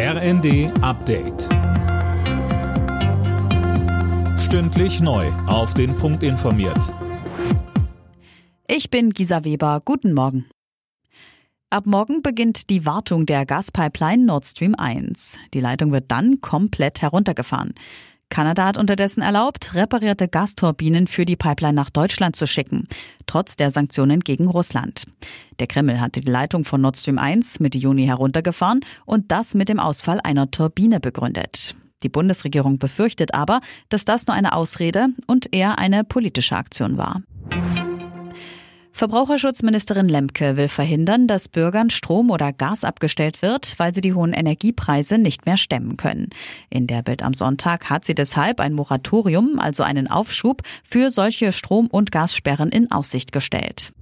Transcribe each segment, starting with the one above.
RND Update. Stündlich neu. Auf den Punkt informiert. Ich bin Gisa Weber. Guten Morgen. Ab morgen beginnt die Wartung der Gaspipeline Nord Stream 1. Die Leitung wird dann komplett heruntergefahren. Kanada hat unterdessen erlaubt, reparierte Gasturbinen für die Pipeline nach Deutschland zu schicken, trotz der Sanktionen gegen Russland. Der Kreml hatte die Leitung von Nord Stream 1 Mitte Juni heruntergefahren und das mit dem Ausfall einer Turbine begründet. Die Bundesregierung befürchtet aber, dass das nur eine Ausrede und eher eine politische Aktion war. Verbraucherschutzministerin Lemke will verhindern, dass Bürgern Strom oder Gas abgestellt wird, weil sie die hohen Energiepreise nicht mehr stemmen können. In der Bild am Sonntag hat sie deshalb ein Moratorium, also einen Aufschub, für solche Strom- und Gassperren in Aussicht gestellt.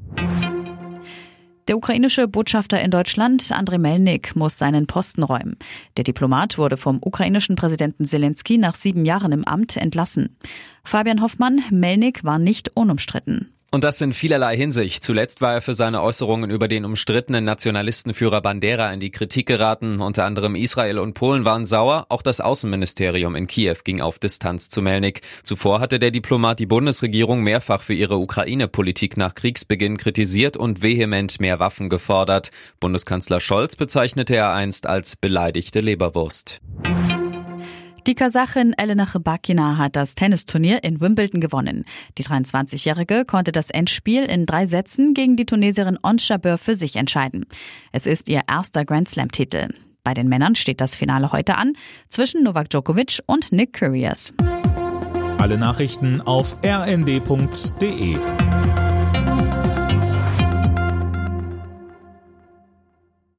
Der ukrainische Botschafter in Deutschland, Andrei Melnik, muss seinen Posten räumen. Der Diplomat wurde vom ukrainischen Präsidenten Zelensky nach sieben Jahren im Amt entlassen. Fabian Hoffmann, Melnik war nicht unumstritten. Und das in vielerlei Hinsicht. Zuletzt war er für seine Äußerungen über den umstrittenen Nationalistenführer Bandera in die Kritik geraten. Unter anderem Israel und Polen waren sauer. Auch das Außenministerium in Kiew ging auf Distanz zu Melnik. Zuvor hatte der Diplomat die Bundesregierung mehrfach für ihre Ukraine-Politik nach Kriegsbeginn kritisiert und vehement mehr Waffen gefordert. Bundeskanzler Scholz bezeichnete er einst als beleidigte Leberwurst. Die Kasachin Elena Rybakina hat das Tennisturnier in Wimbledon gewonnen. Die 23-Jährige konnte das Endspiel in drei Sätzen gegen die Tunesierin Ons für sich entscheiden. Es ist ihr erster Grand Slam-Titel. Bei den Männern steht das Finale heute an zwischen Novak Djokovic und Nick Kyrgios. Alle Nachrichten auf rnd.de